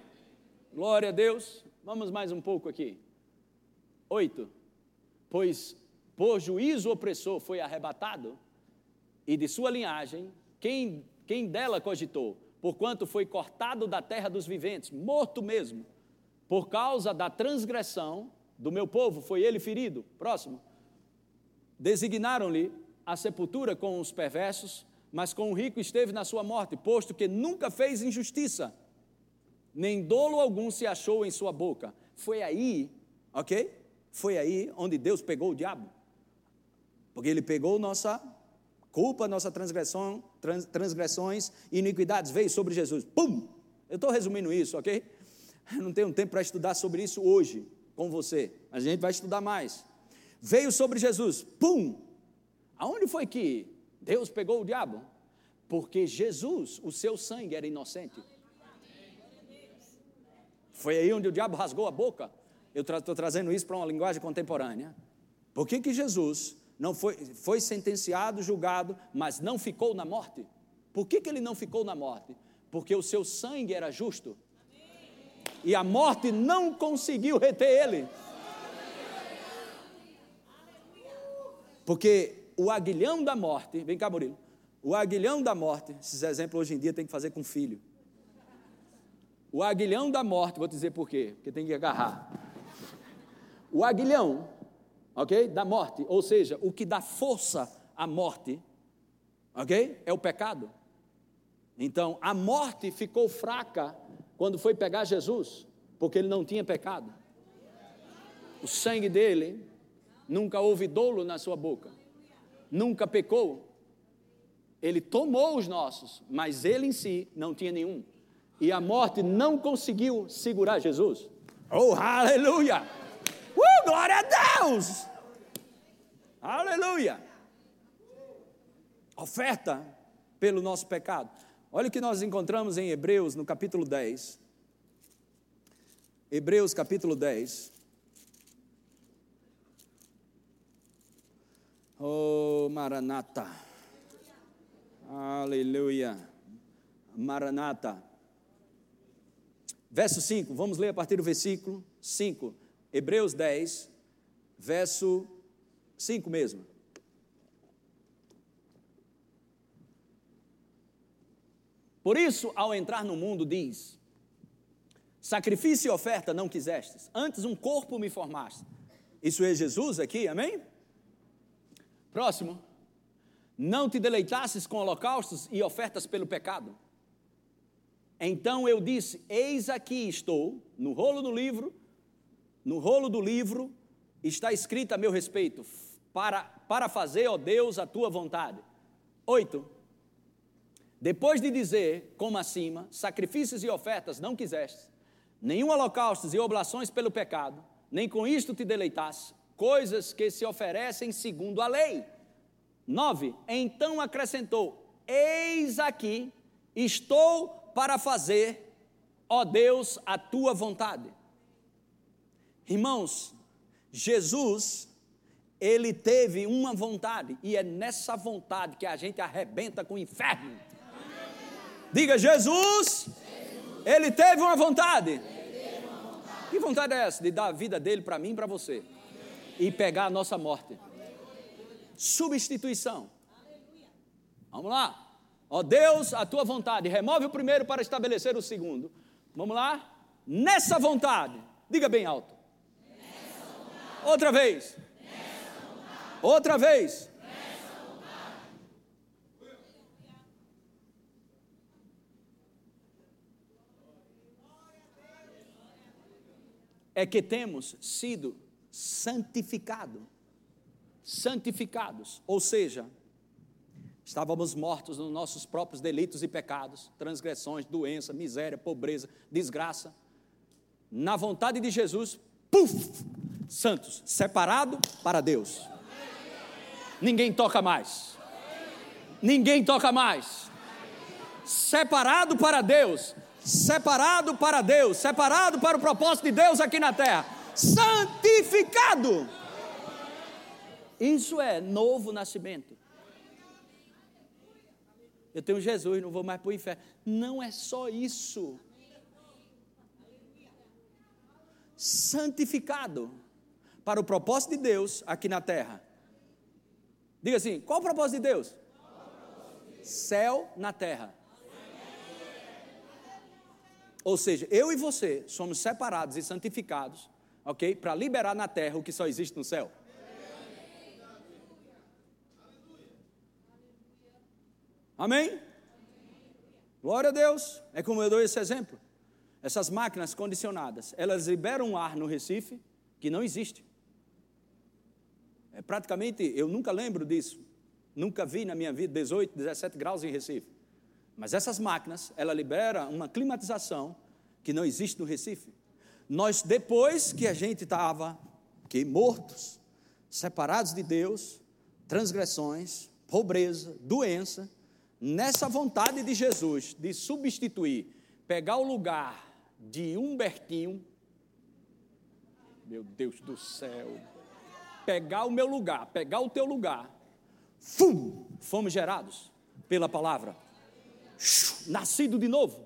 Glória a Deus. Vamos mais um pouco aqui. 8. Pois por juízo opressor foi arrebatado, e de sua linhagem, quem, quem dela cogitou? Porquanto foi cortado da terra dos viventes, morto mesmo, por causa da transgressão do meu povo, foi ele ferido. Próximo. Designaram-lhe a sepultura com os perversos, mas com o rico esteve na sua morte, posto que nunca fez injustiça, nem dolo algum se achou em sua boca. Foi aí, ok? Foi aí onde Deus pegou o diabo. Porque ele pegou nossa culpa, nossa transgressão, trans, transgressões, iniquidades, veio sobre Jesus. Pum! Eu estou resumindo isso, ok? Eu não tenho tempo para estudar sobre isso hoje com você. A gente vai estudar mais. Veio sobre Jesus. Pum! Aonde foi que Deus pegou o diabo? Porque Jesus, o seu sangue era inocente. Foi aí onde o diabo rasgou a boca. Eu estou tra trazendo isso para uma linguagem contemporânea. Por que, que Jesus não foi, foi sentenciado, julgado, mas não ficou na morte? Por que, que ele não ficou na morte? Porque o seu sangue era justo. E a morte não conseguiu reter ele. Porque o aguilhão da morte, vem cá, Murilo. O aguilhão da morte, esses exemplos hoje em dia tem que fazer com filho. O aguilhão da morte, vou te dizer por quê, porque tem que agarrar. O aguilhão, ok? Da morte, ou seja, o que dá força à morte, ok? É o pecado. Então, a morte ficou fraca quando foi pegar Jesus, porque ele não tinha pecado. O sangue dele nunca houve dolo na sua boca, nunca pecou. Ele tomou os nossos, mas ele em si não tinha nenhum e a morte não conseguiu segurar Jesus. Oh, aleluia! Uh, glória a Deus! Aleluia! Oferta pelo nosso pecado. Olha o que nós encontramos em Hebreus, no capítulo 10. Hebreus, capítulo 10. Oh, Maranata. Aleluia. Maranata. Verso 5, vamos ler a partir do versículo 5. Hebreus 10, verso 5 mesmo. Por isso, ao entrar no mundo, diz: Sacrifício e oferta não quisestes, antes um corpo me formaste. Isso é Jesus aqui, amém? Próximo. Não te deleitasses com holocaustos e ofertas pelo pecado. Então eu disse: Eis aqui estou, no rolo do livro, no rolo do livro está escrito a meu respeito, para, para fazer, ó Deus, a tua vontade. Oito. Depois de dizer, como acima, sacrifícios e ofertas não quiseste, nenhum holocaustos e oblações pelo pecado, nem com isto te deleitasse, coisas que se oferecem segundo a lei. Nove. Então acrescentou: Eis aqui, estou para fazer, ó Deus, a tua vontade. Irmãos, Jesus, ele teve uma vontade, e é nessa vontade que a gente arrebenta com o inferno. Diga, Jesus, ele teve uma vontade. Que vontade é essa? De dar a vida dele para mim e para você. E pegar a nossa morte. Substituição. Vamos lá. Ó Deus, a tua vontade, remove o primeiro para estabelecer o segundo. Vamos lá? Nessa vontade, diga bem alto. Outra vez. Outra vez. É que temos sido santificados. Santificados, ou seja, Estávamos mortos nos nossos próprios delitos e pecados, transgressões, doença, miséria, pobreza, desgraça. Na vontade de Jesus, puf, santos, separado para Deus. Ninguém toca mais. Ninguém toca mais. Separado para Deus, separado para Deus, separado para o propósito de Deus aqui na terra. Santificado. Isso é novo nascimento eu tenho Jesus, não vou mais para o inferno. Não é só isso. Santificado para o propósito de Deus aqui na terra. Diga assim: qual o propósito de Deus? Céu na terra. Ou seja, eu e você somos separados e santificados, ok? Para liberar na terra o que só existe no céu. Amém? Glória a Deus. É como eu dou esse exemplo. Essas máquinas condicionadas, elas liberam um ar no Recife que não existe. É praticamente, eu nunca lembro disso. Nunca vi na minha vida 18, 17 graus em Recife. Mas essas máquinas, ela libera uma climatização que não existe no Recife. Nós, depois que a gente estava que mortos, separados de Deus, transgressões, pobreza, doença, nessa vontade de Jesus de substituir, pegar o lugar de Humbertinho, meu Deus do céu, pegar o meu lugar, pegar o teu lugar, fum, fomos gerados pela palavra, nascido de novo,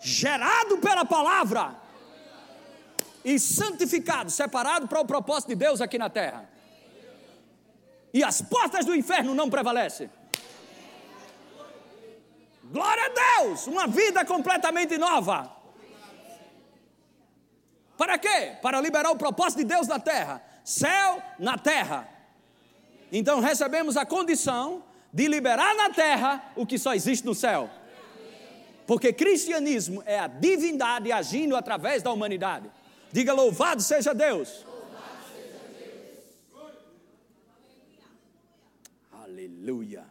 gerado pela palavra e santificado, separado para o propósito de Deus aqui na terra. E as portas do inferno não prevalecem. Glória a Deus! Uma vida completamente nova. Para quê? Para liberar o propósito de Deus na terra. Céu na terra. Então recebemos a condição de liberar na terra o que só existe no céu. Porque cristianismo é a divindade agindo através da humanidade. Diga louvado seja Deus. Louvado seja Deus. Aleluia.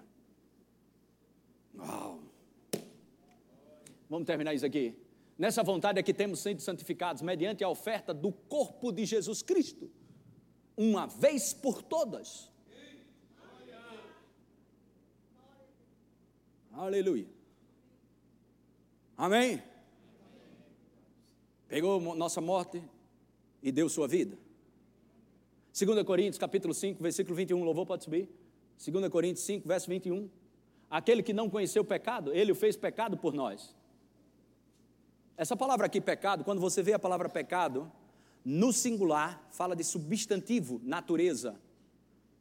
Uau. Vamos terminar isso aqui. Nessa vontade é que temos sido santificados mediante a oferta do corpo de Jesus Cristo, uma vez por todas. Aleluia. Amém? Pegou nossa morte e deu sua vida. 2 Coríntios capítulo 5, versículo 21, louvor pode subir. 2 Coríntios 5, verso 21. Aquele que não conheceu o pecado, ele o fez pecado por nós. Essa palavra aqui, pecado, quando você vê a palavra pecado, no singular, fala de substantivo, natureza,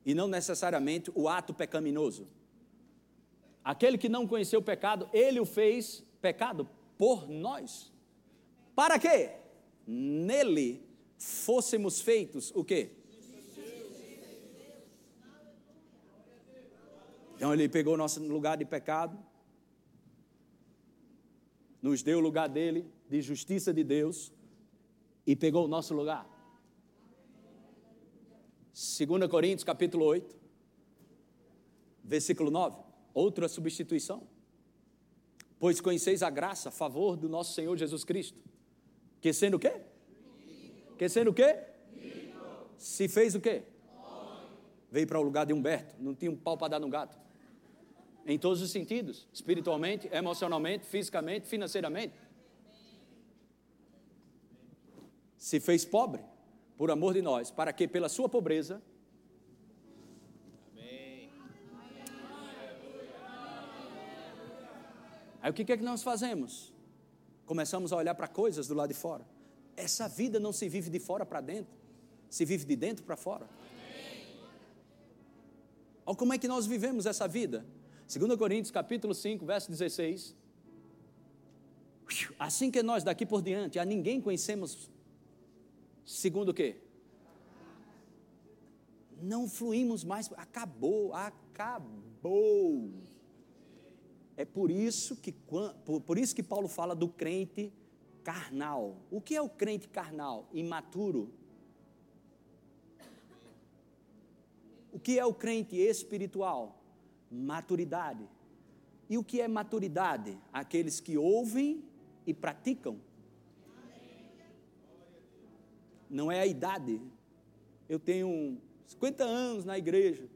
e não necessariamente o ato pecaminoso. Aquele que não conheceu o pecado, ele o fez pecado por nós. Para quê? Nele fôssemos feitos o quê? Então ele pegou nosso lugar de pecado, nos deu o lugar dele, de justiça de Deus, e pegou o nosso lugar. 2 Coríntios capítulo 8, versículo 9, outra substituição. Pois conheceis a graça, a favor do nosso Senhor Jesus Cristo, que sendo o quê? Que sendo o quê? Se fez o quê? Veio para o lugar de Humberto, não tinha um pau para dar no gato. Em todos os sentidos, espiritualmente, emocionalmente, fisicamente, financeiramente. Se fez pobre por amor de nós, para que pela sua pobreza Aí o que é que nós fazemos? Começamos a olhar para coisas do lado de fora. Essa vida não se vive de fora para dentro, se vive de dentro para fora. Olha como é que nós vivemos essa vida. 2 Coríntios capítulo 5, verso 16. Assim que nós daqui por diante a ninguém conhecemos, segundo o quê? Não fluímos mais, acabou, acabou. É por isso que por, por isso que Paulo fala do crente carnal. O que é o crente carnal? Imaturo. O que é o crente espiritual? Maturidade. E o que é maturidade? Aqueles que ouvem e praticam. Não é a idade. Eu tenho 50 anos na igreja,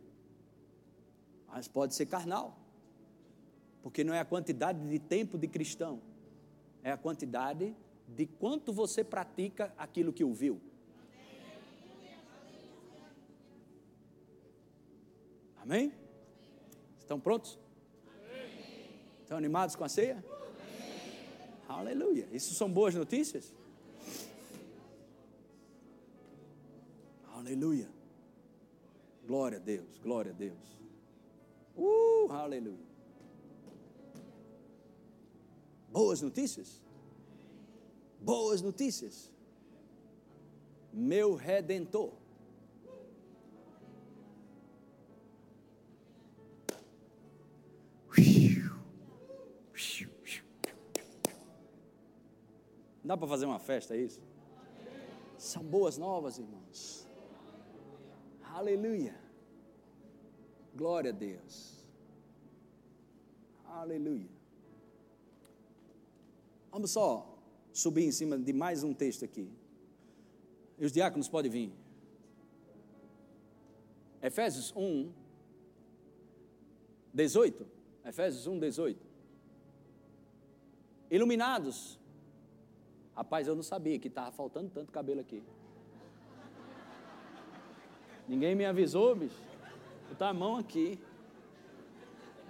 mas pode ser carnal. Porque não é a quantidade de tempo de cristão, é a quantidade de quanto você pratica aquilo que ouviu. Amém? Estão prontos? Estão animados com a ceia? Aleluia. Isso são boas notícias? Aleluia. Glória a Deus, glória a Deus. Uh, aleluia. Boas notícias? Boas notícias. Meu redentor. Dá para fazer uma festa, é isso? São boas novas, irmãos. Aleluia. Glória a Deus. Aleluia. Vamos só subir em cima de mais um texto aqui. E os diáconos podem vir. Efésios 1, 18. Efésios 1, 18. Iluminados. Rapaz, eu não sabia que estava faltando tanto cabelo aqui. Ninguém me avisou, bicho. Botar a mão aqui.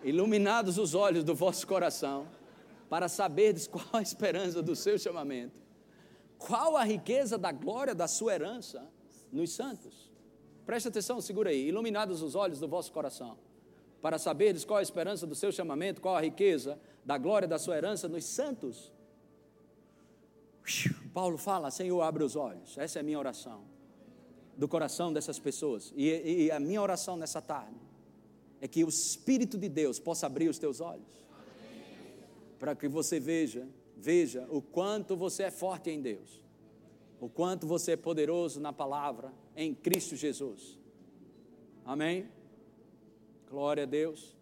Iluminados os olhos do vosso coração para saberdes qual a esperança do seu chamamento, qual a riqueza da glória da sua herança nos santos. Preste atenção, segura aí. Iluminados os olhos do vosso coração, para saberdes qual a esperança do seu chamamento, qual a riqueza da glória da sua herança nos santos. Paulo fala: Senhor, abre os olhos. Essa é a minha oração, do coração dessas pessoas. E, e a minha oração nessa tarde é que o Espírito de Deus possa abrir os teus olhos para que você veja, veja o quanto você é forte em Deus, o quanto você é poderoso na palavra em Cristo Jesus. Amém? Glória a Deus.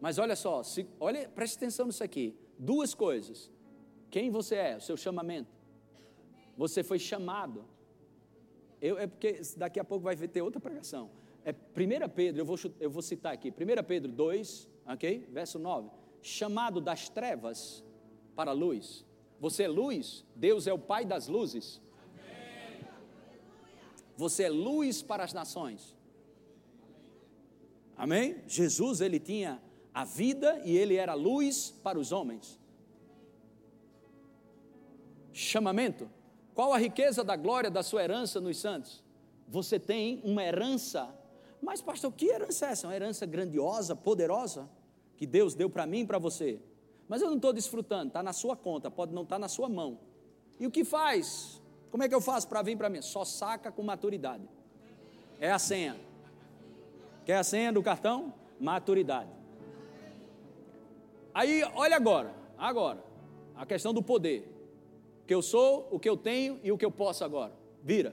Mas olha só, se, olha, preste atenção nisso aqui. Duas coisas. Quem você é, o seu chamamento. Você foi chamado. Eu, é porque daqui a pouco vai ter outra pregação. É 1 Pedro, eu vou, eu vou citar aqui. 1 Pedro 2, ok? Verso 9 chamado das trevas para a luz. Você é luz, Deus é o Pai das luzes. Você é luz para as nações. Amém? Jesus, ele tinha a vida e ele era luz para os homens. Chamamento. Qual a riqueza da glória da sua herança nos santos? Você tem uma herança. Mas, pastor, que herança é essa? Uma herança grandiosa, poderosa? Que Deus deu para mim e para você. Mas eu não estou desfrutando, está na sua conta, pode não estar tá na sua mão. E o que faz? Como é que eu faço para vir para mim? Só saca com maturidade. É a senha. Quer a senha do cartão? Maturidade. Aí, olha agora, agora, a questão do poder. O que eu sou, o que eu tenho e o que eu posso agora. Vira.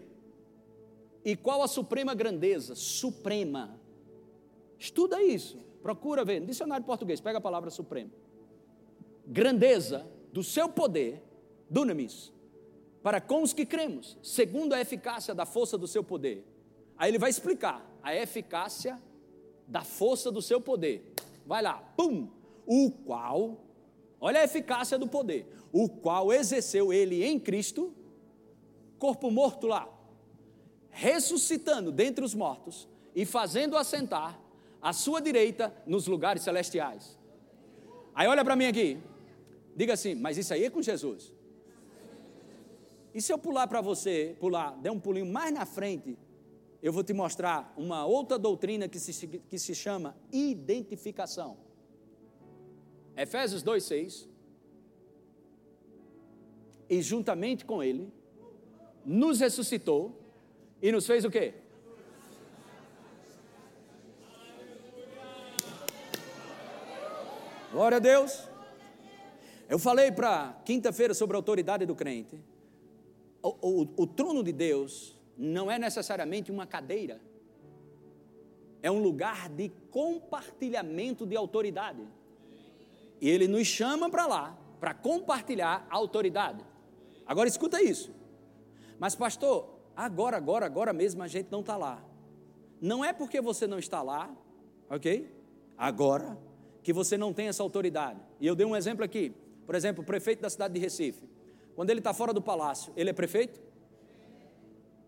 E qual a suprema grandeza? Suprema. Estuda isso. Procura ver, no dicionário português, pega a palavra supremo. Grandeza do seu poder, dunamis, para com os que cremos, segundo a eficácia da força do seu poder. Aí ele vai explicar a eficácia da força do seu poder. Vai lá, pum! O qual, olha a eficácia do poder, o qual exerceu ele em Cristo, corpo morto lá, ressuscitando dentre os mortos e fazendo assentar à sua direita nos lugares celestiais. Aí olha para mim aqui, diga assim, mas isso aí é com Jesus. E se eu pular para você, pular, der um pulinho mais na frente, eu vou te mostrar uma outra doutrina que se, que se chama identificação. Efésios 2,6. E juntamente com Ele, nos ressuscitou e nos fez o quê? Glória a Deus. Eu falei para quinta-feira sobre a autoridade do crente. O, o, o, trono de Deus não é necessariamente uma cadeira, é um lugar de compartilhamento de autoridade. E Ele nos chama para lá, para compartilhar a autoridade. Agora escuta isso. Mas, pastor, agora, agora, agora mesmo a gente não está lá. Não é porque você não está lá, ok? Agora, que você não tem essa autoridade. E eu dei um exemplo aqui. Por exemplo, o prefeito da cidade de Recife. Quando ele está fora do palácio, ele é prefeito?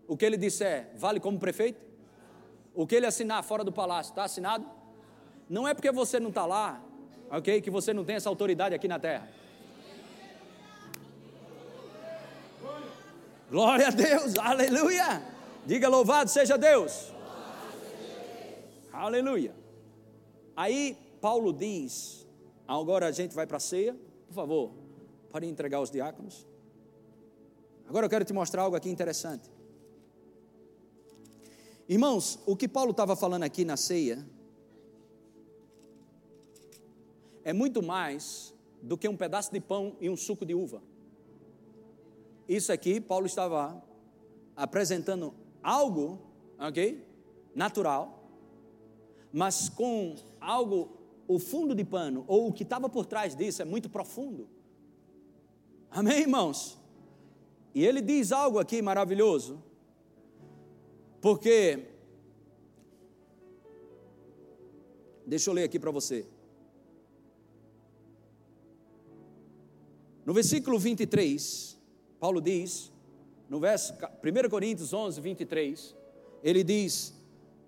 O que ele disser vale como prefeito? O que ele assinar fora do palácio, está assinado? Não é porque você não está lá, ok? Que você não tem essa autoridade aqui na terra. Glória a Deus, aleluia! Diga louvado seja Deus. Aleluia. Aí Paulo diz, agora a gente vai para a ceia, por favor, pode entregar os diáconos. Agora eu quero te mostrar algo aqui interessante. Irmãos, o que Paulo estava falando aqui na ceia é muito mais do que um pedaço de pão e um suco de uva. Isso aqui, Paulo estava apresentando algo, ok? Natural, mas com algo, o fundo de pano, ou o que estava por trás disso é muito profundo. Amém, irmãos? E ele diz algo aqui maravilhoso, porque, deixa eu ler aqui para você. No versículo 23, Paulo diz, no verso 1 Coríntios 11, 23, ele diz: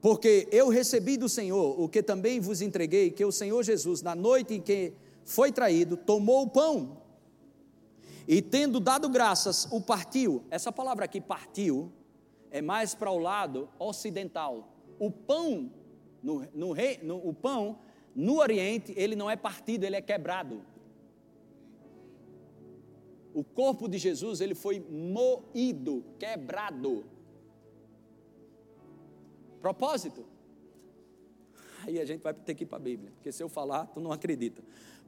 Porque eu recebi do Senhor o que também vos entreguei, que o Senhor Jesus, na noite em que foi traído, tomou o pão e, tendo dado graças, o partiu. Essa palavra aqui, partiu, é mais para o lado ocidental. O pão, no, no, no, o pão, no Oriente, ele não é partido, ele é quebrado. O corpo de Jesus, ele foi moído, quebrado. Propósito. Aí a gente vai ter que ir para a Bíblia, porque se eu falar, tu não acredita.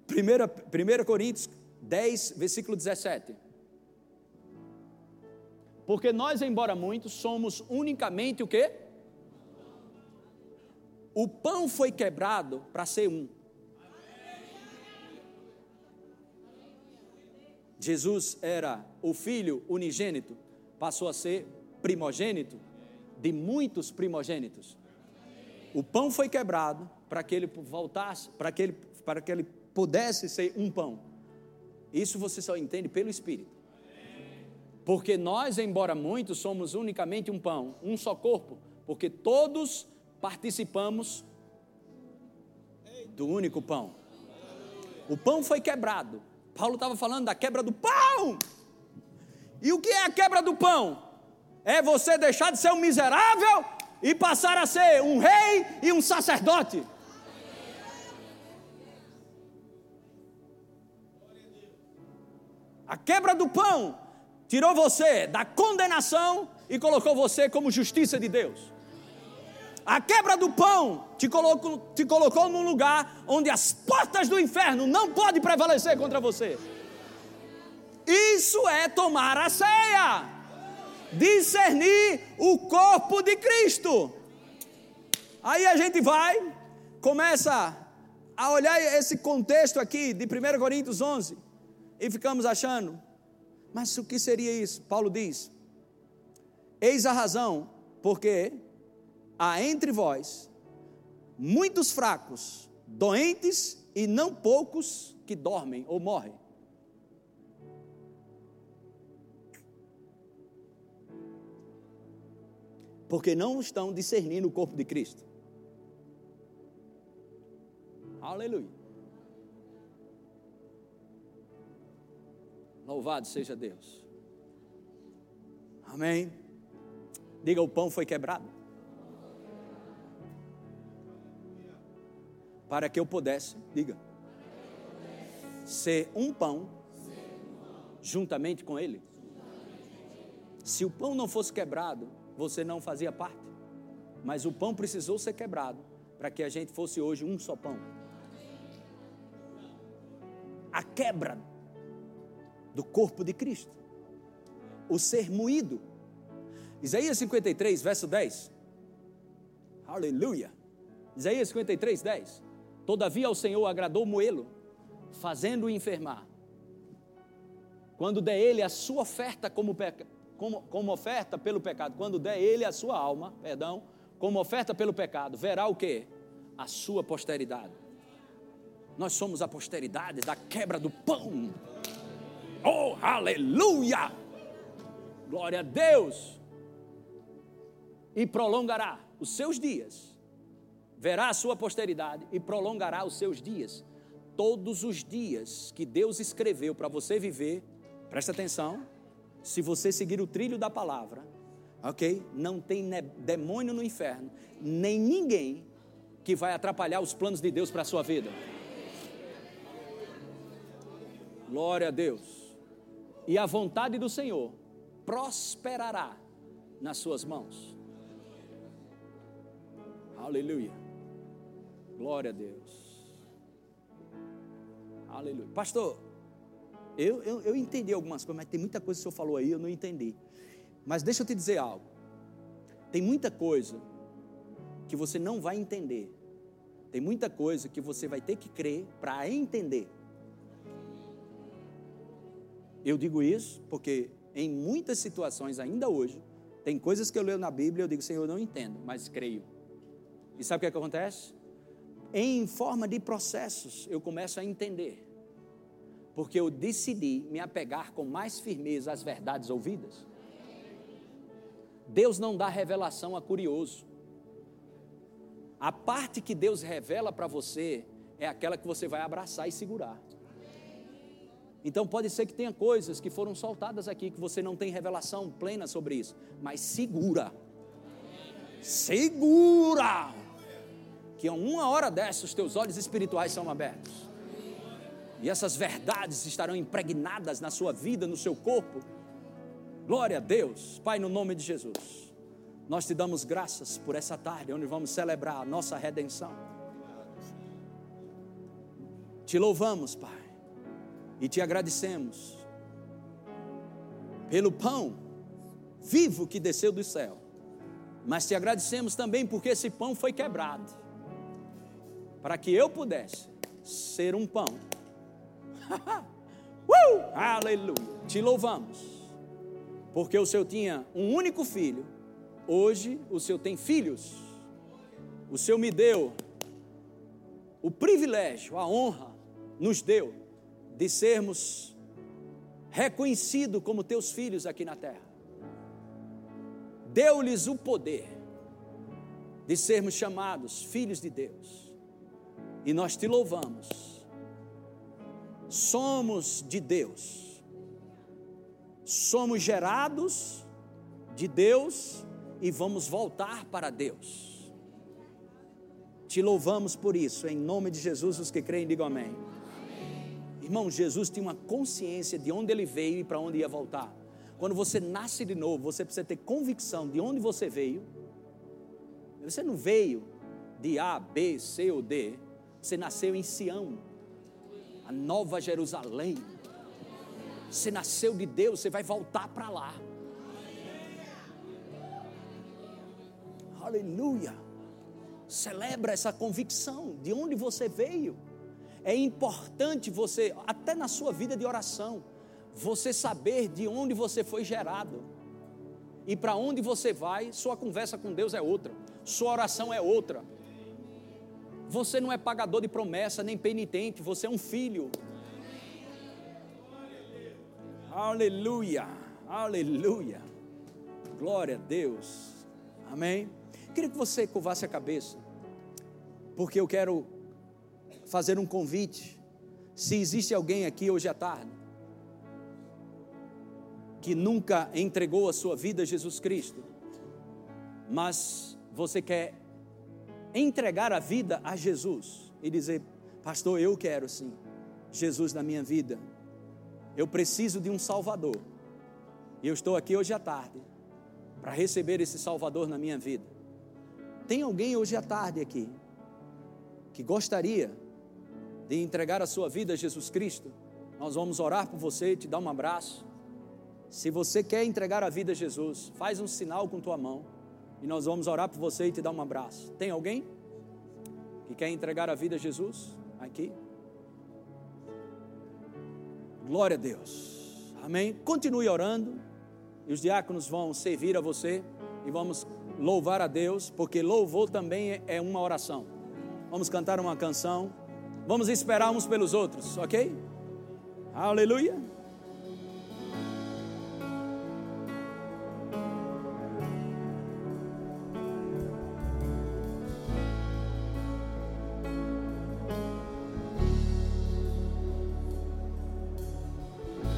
1 Coríntios 10, versículo 17. Porque nós, embora muitos, somos unicamente o quê? O pão foi quebrado para ser um. Jesus era o filho unigênito, passou a ser primogênito de muitos primogênitos. O pão foi quebrado para que ele voltasse, para que ele, para que ele pudesse ser um pão. Isso você só entende pelo Espírito. Porque nós, embora muitos, somos unicamente um pão, um só corpo, porque todos participamos do único pão. O pão foi quebrado. Paulo estava falando da quebra do pão. E o que é a quebra do pão? É você deixar de ser um miserável e passar a ser um rei e um sacerdote. A quebra do pão tirou você da condenação e colocou você como justiça de Deus. A quebra do pão te colocou, te colocou num lugar onde as portas do inferno não podem prevalecer contra você. Isso é tomar a ceia, discernir o corpo de Cristo. Aí a gente vai, começa a olhar esse contexto aqui de 1 Coríntios 11 e ficamos achando, mas o que seria isso? Paulo diz: Eis a razão, porque há entre vós muitos fracos, doentes e não poucos que dormem ou morrem. Porque não estão discernindo o corpo de Cristo. Aleluia. Louvado seja Deus. Amém. Diga: o pão foi quebrado. Para que eu pudesse, diga, ser um pão juntamente com Ele. Se o pão não fosse quebrado, você não fazia parte. Mas o pão precisou ser quebrado para que a gente fosse hoje um só pão. A quebra do corpo de Cristo. O ser moído. Isaías 53, verso 10. Aleluia. Isaías 53, 10. Todavia ao Senhor agradou moê-lo, fazendo-o enfermar. Quando der ele a sua oferta como, como, como oferta pelo pecado, quando der ele a sua alma, perdão, como oferta pelo pecado, verá o que? A sua posteridade. Nós somos a posteridade da quebra do pão. Oh, aleluia! Glória a Deus! E prolongará os seus dias, verá a sua posteridade e prolongará os seus dias. Todos os dias que Deus escreveu para você viver, presta atenção, se você seguir o trilho da palavra, ok? Não tem demônio no inferno, nem ninguém que vai atrapalhar os planos de Deus para a sua vida. Glória a Deus e a vontade do Senhor prosperará nas suas mãos. Aleluia. Glória a Deus. Aleluia. Pastor, eu, eu, eu entendi algumas coisas, mas tem muita coisa que o senhor falou aí, eu não entendi. Mas deixa eu te dizer algo. Tem muita coisa que você não vai entender Tem muita coisa que você vai ter que crer para entender. Eu digo isso porque em muitas situações, ainda hoje, tem coisas que eu leio na Bíblia e eu digo, Senhor, eu não entendo, mas creio. E sabe o que, é que acontece? Em forma de processos, eu começo a entender. Porque eu decidi me apegar com mais firmeza às verdades ouvidas. Deus não dá revelação a curioso. A parte que Deus revela para você é aquela que você vai abraçar e segurar. Então pode ser que tenha coisas que foram soltadas aqui que você não tem revelação plena sobre isso, mas segura. Segura! Que a uma hora dessa os teus olhos espirituais são abertos. E essas verdades estarão impregnadas na sua vida, no seu corpo. Glória a Deus, Pai, no nome de Jesus. Nós te damos graças por essa tarde, onde vamos celebrar a nossa redenção. Te louvamos, Pai e te agradecemos pelo pão vivo que desceu do céu, mas te agradecemos também porque esse pão foi quebrado, para que eu pudesse ser um pão. <laughs> uh! Aleluia! Te louvamos, porque o Senhor tinha um único filho, hoje o Senhor tem filhos, o Senhor me deu o privilégio, a honra, nos deu de sermos reconhecidos como teus filhos aqui na terra. Deu-lhes o poder de sermos chamados filhos de Deus. E nós te louvamos. Somos de Deus. Somos gerados de Deus e vamos voltar para Deus. Te louvamos por isso, em nome de Jesus, os que creem, digam amém. Irmão, Jesus tinha uma consciência de onde ele veio e para onde ia voltar. Quando você nasce de novo, você precisa ter convicção de onde você veio. Você não veio de A, B, C ou D. Você nasceu em Sião, a nova Jerusalém. Você nasceu de Deus, você vai voltar para lá. Aleluia. Celebra essa convicção de onde você veio. É importante você, até na sua vida de oração, você saber de onde você foi gerado. E para onde você vai, sua conversa com Deus é outra, sua oração é outra. Você não é pagador de promessa, nem penitente, você é um filho. Aleluia, aleluia. Glória a Deus. Amém. Queria que você curvasse a cabeça, porque eu quero fazer um convite. Se existe alguém aqui hoje à tarde que nunca entregou a sua vida a Jesus Cristo, mas você quer entregar a vida a Jesus e dizer: Pastor, eu quero sim, Jesus na minha vida, eu preciso de um Salvador, e eu estou aqui hoje à tarde para receber esse Salvador na minha vida. Tem alguém hoje à tarde aqui que gostaria de entregar a sua vida a Jesus Cristo, nós vamos orar por você, te dar um abraço. Se você quer entregar a vida a Jesus, faz um sinal com tua mão e nós vamos orar por você e te dar um abraço. Tem alguém que quer entregar a vida a Jesus? Aqui. Glória a Deus. Amém. Continue orando e os diáconos vão servir a você e vamos louvar a Deus, porque louvor também é uma oração. Vamos cantar uma canção. Vamos esperar uns pelos outros, ok? Aleluia.